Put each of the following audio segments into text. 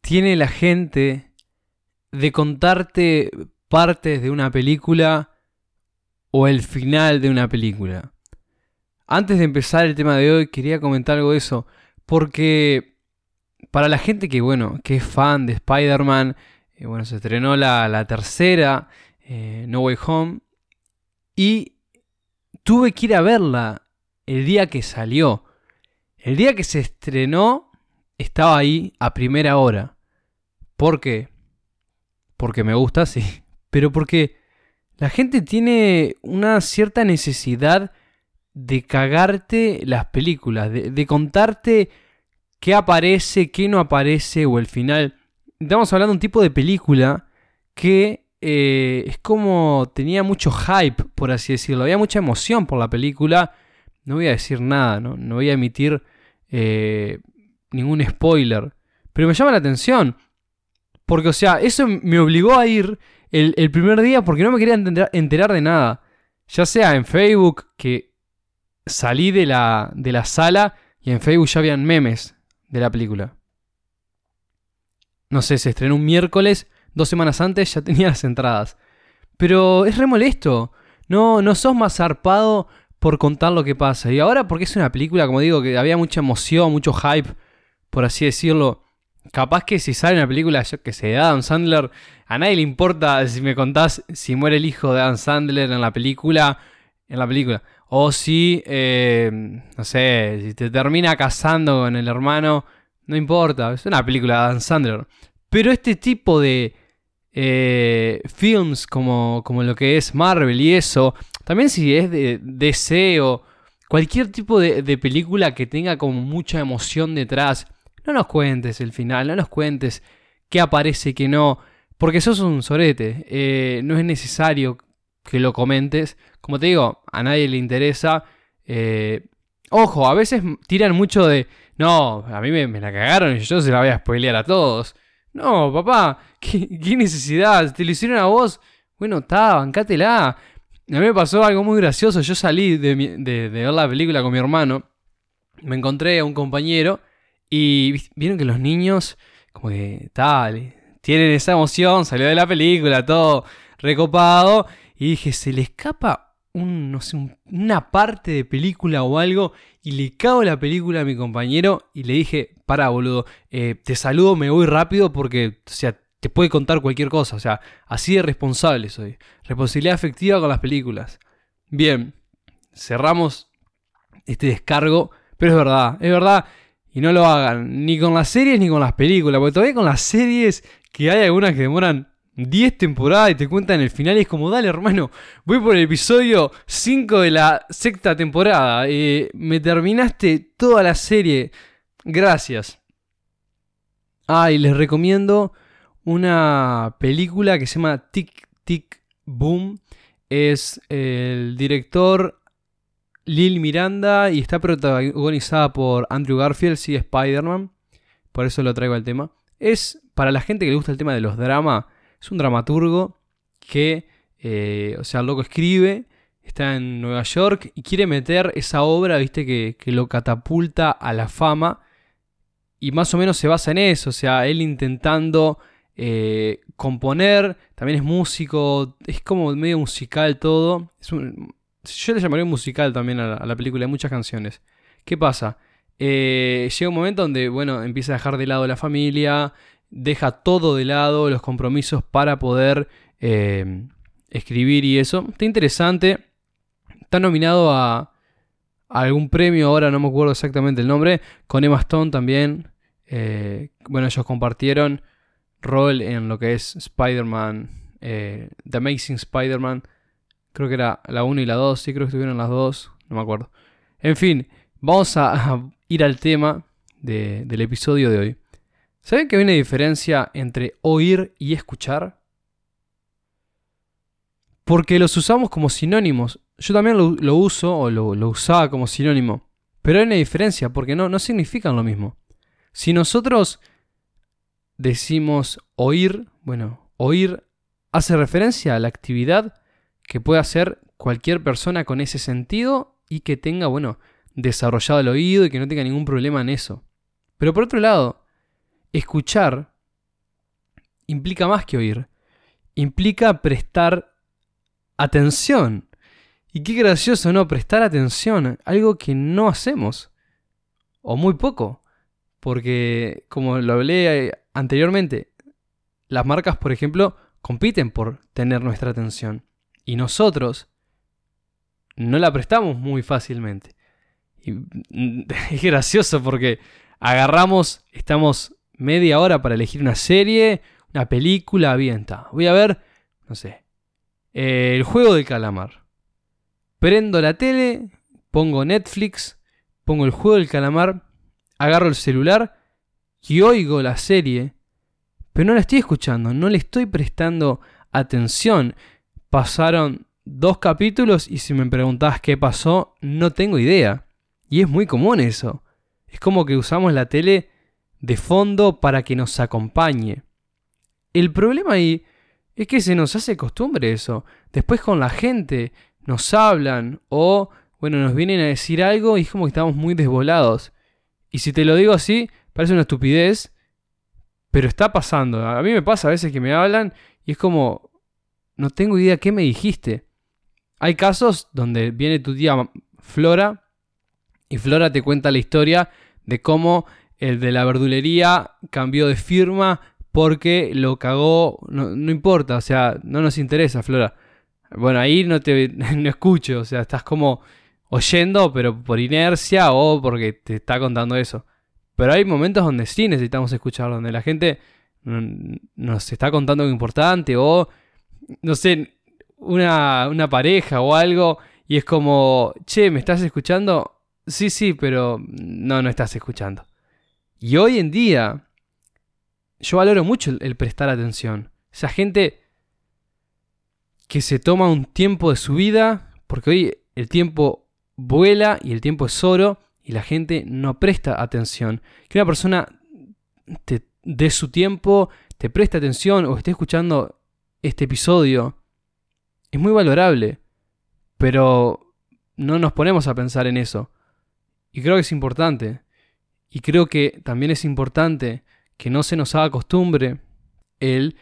tiene la gente de contarte partes de una película o el final de una película? Antes de empezar el tema de hoy, quería comentar algo de eso. Porque para la gente que, bueno, que es fan de Spider-Man, eh, bueno, se estrenó la, la tercera, eh, No Way Home, y tuve que ir a verla el día que salió. El día que se estrenó, estaba ahí a primera hora. ¿Por qué? Porque me gusta, sí. Pero porque la gente tiene una cierta necesidad de cagarte las películas, de, contarte qué aparece, qué no aparece o el final. Estamos hablando de un tipo de película que eh, es como tenía mucho hype, por así decirlo. Había mucha emoción por la película. No voy a decir nada, no, no voy a emitir eh, ningún spoiler. Pero me llama la atención. Porque, o sea, eso me obligó a ir el, primer día porque no me quería enterar de nada. Ya sea en Facebook, que salí de la, de la sala y en Facebook ya habían memes de la película. No sé, se estrenó un miércoles, dos semanas antes ya tenía las entradas. Pero es re molesto. No, no sos más zarpado por contar lo que pasa. Y ahora porque es una película, como digo, que había mucha emoción, mucho hype, por así decirlo. Capaz que si sale una película, yo que sé, de Adam Sandler, a nadie le importa si me contás si muere el hijo de Adam Sandler en la película, en la película. O si, eh, no sé, si te termina casando con el hermano, no importa, es una película de Dan Sandler. Pero este tipo de eh, films como, como lo que es Marvel y eso, también si es de DC o cualquier tipo de, película que tenga como mucha emoción detrás, no nos cuentes el final, no nos cuentes qué aparece y qué no, porque sos un sorete, eh, no es necesario que lo comentes. Como te digo, a nadie le interesa. Eh, ojo, a veces tiran mucho de, no, a mí me, la cagaron y yo se la voy a spoilear a todos. No, papá, ¿qué, necesidad? ¿Te lo hicieron a vos? Bueno, está, bancátela. A mí me pasó algo muy gracioso. Yo salí de, de, ver la película con mi hermano. Me encontré a un compañero y vieron que los niños, como que tal, tienen esa emoción, salió de la película, todo recopado. Y dije, se le escapa un, no sé, una parte de película o algo y le cago la película a mi compañero y le dije, para boludo, eh, te saludo, me voy rápido porque, o sea, te puede contar cualquier cosa, o sea, así de responsable soy. Responsabilidad afectiva con las películas. Bien, cerramos este descargo, pero es verdad, es verdad, y no lo hagan, ni con las series ni con las películas, porque todavía con las series, que hay algunas que demoran 10 temporadas y te cuentan el final y es como, dale hermano, voy por el episodio 5 de la sexta temporada. Eh, me terminaste toda la serie. Gracias. Ah, y les recomiendo una película que se llama Tic Tic Boom. Es el director Lil Miranda y está protagonizada por Andrew Garfield, sí, Spider-Man. Por eso lo traigo al tema. Es para la gente que le gusta el tema de los dramas es un dramaturgo que, eh, o sea, el loco escribe, está en Nueva York y quiere meter esa obra, viste, que, lo catapulta a la fama. Y más o menos se basa en eso, o sea, él intentando eh, componer, también es músico, es como medio musical todo. Es yo le llamaría musical también a la, película, hay muchas canciones. ¿Qué pasa? Eh, llega un momento donde, bueno, empieza a dejar de lado la familia, deja todo de lado, los compromisos para poder eh, escribir y eso. Está interesante. Está nominado a, algún premio, ahora no me acuerdo exactamente el nombre, con Emma Stone también. Eh, bueno, ellos compartieron rol en lo que es Spider-Man, The Amazing Spider-Man. Creo que era la 1 y la 2, sí creo que estuvieron las dos, no me acuerdo. En fin, vamos a, ir al tema del episodio de hoy. ¿Saben que hay una diferencia entre oír y escuchar? Porque los usamos como sinónimos. Yo también lo, uso o lo, lo, usaba como sinónimo. Pero hay una diferencia porque no, no significan lo mismo. Si nosotros decimos oír, bueno, oír hace referencia a la actividad que puede hacer cualquier persona con ese sentido y que tenga, bueno, desarrollado el oído y que no tenga ningún problema en eso. Pero por otro lado, escuchar implica más que oír. Implica prestar atención. Y qué gracioso, ¿no? Prestar atención, algo que no hacemos. O muy poco. Porque, como lo hablé eh, anteriormente, las marcas, por ejemplo, compiten por tener nuestra atención. Y nosotros no la prestamos muy fácilmente. Y mm, es gracioso porque agarramos, estamos media hora para elegir una serie, una película, bien, está. Voy a ver, no sé, el juego del calamar. Prendo la tele, pongo Netflix, pongo el juego del calamar, agarro el celular y oigo la serie, pero no la estoy escuchando, no le estoy prestando atención. Pasaron dos capítulos y si me preguntabas qué pasó, no tengo idea. Y es muy común eso. Es como que usamos la tele de fondo para que nos acompañe. El problema ahí es que se nos hace costumbre eso. Después con la gente nos hablan o, bueno, nos vienen a decir algo y es como que estamos muy desvolados. Y si te lo digo así, parece una estupidez, pero está pasando. A mí me pasa a veces que me hablan y es como, no tengo idea qué me dijiste. Hay casos donde viene tu tía Flora y Flora te cuenta la historia de cómo el de la verdulería cambió de firma porque lo cagó, no, importa, o sea, no nos interesa, Flora. Bueno, ahí no te no escucho, o sea, estás como oyendo, pero por inercia o porque te está contando eso. Pero hay momentos donde sí necesitamos escuchar, donde la gente nos está contando algo importante o, no sé, una, una pareja o algo y es como, che, ¿me estás escuchando? Sí, sí, pero no, no estás escuchando. Y hoy en día, yo valoro mucho el, prestar atención. Esa gente que se toma un tiempo de su vida, porque hoy el tiempo vuela y el tiempo es oro y la gente no presta atención. Que una persona te dé su tiempo, te preste atención o esté escuchando este episodio, es muy valorable. Pero no nos ponemos a pensar en eso. Y creo que es importante. Y creo que también es importante que no se nos haga costumbre el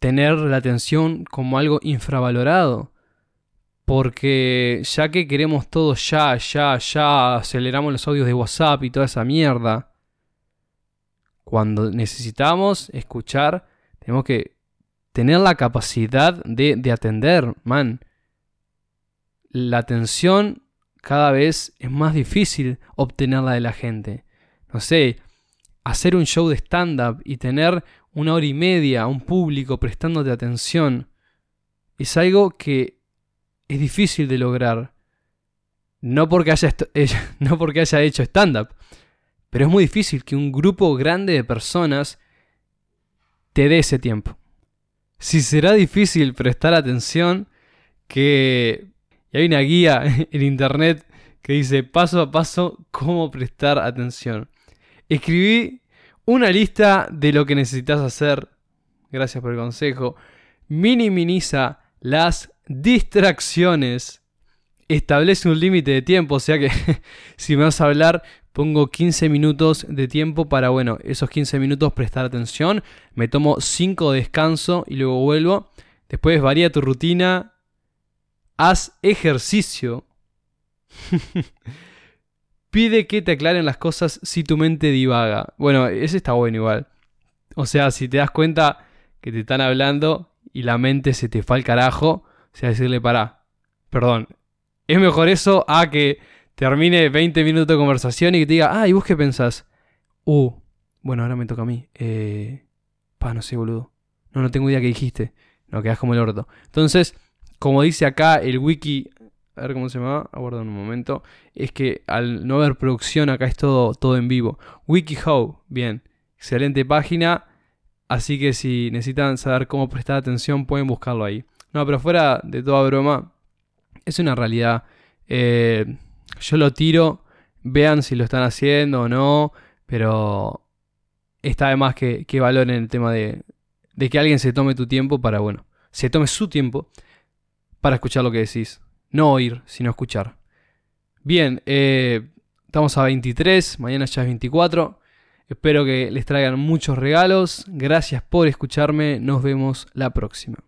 tener la atención como algo infravalorado. Porque ya que queremos todo ya, ya, ya, aceleramos los audios de WhatsApp y toda esa mierda. Cuando necesitamos escuchar, tenemos que tener la capacidad de, de atender, man. La atención cada vez es más difícil obtenerla de la gente no sé, hacer un show de stand-up y tener una hora y media a un público prestándote atención, es algo que es difícil de lograr. No porque haya, no porque haya hecho stand-up, pero es muy difícil que un grupo grande de personas te dé ese tiempo. Si será difícil prestar atención, que hay una guía en internet que dice paso a paso cómo prestar atención. Escribí una lista de lo que necesitas hacer. Gracias por el consejo. Minimiza las distracciones. Establece un límite de tiempo, o sea que si me vas a hablar, pongo 15 minutos de tiempo para, bueno, esos 15 minutos prestar atención. Me tomo 5 de descanso y luego vuelvo. Después varía tu rutina. Haz ejercicio. Pide que te aclaren las cosas si tu mente divaga. Bueno, ese está bueno igual. O sea, si te das cuenta que te están hablando y la mente se te fue al carajo, o sea, decirle, para, perdón. Es mejor eso a que termine 20 minutos de conversación y que te diga, ah, ¿y vos qué pensás? Uh, bueno, ahora me toca a mí. Eh, pa, no sé, boludo. No, no tengo idea qué dijiste. No, quedas como el orto. Entonces, como dice acá el wiki a ver cómo se llama, aguarda un momento, es que al no haber producción acá es todo, todo en vivo. WikiHow, bien, Excelente página. Así que si necesitan saber cómo prestar atención, pueden buscarlo ahí. No, pero fuera de toda broma, es una realidad. Eh, yo lo tiro, vean si lo están haciendo o no, pero está además que, que valoren el tema de, de que alguien se tome tu tiempo para, bueno, se tome su tiempo para escuchar lo que decís. No oír, sino escuchar. Bien, eh, estamos a 23, mañana ya es 24. Espero que les traigan muchos regalos. Gracias por escucharme. Nos vemos la próxima.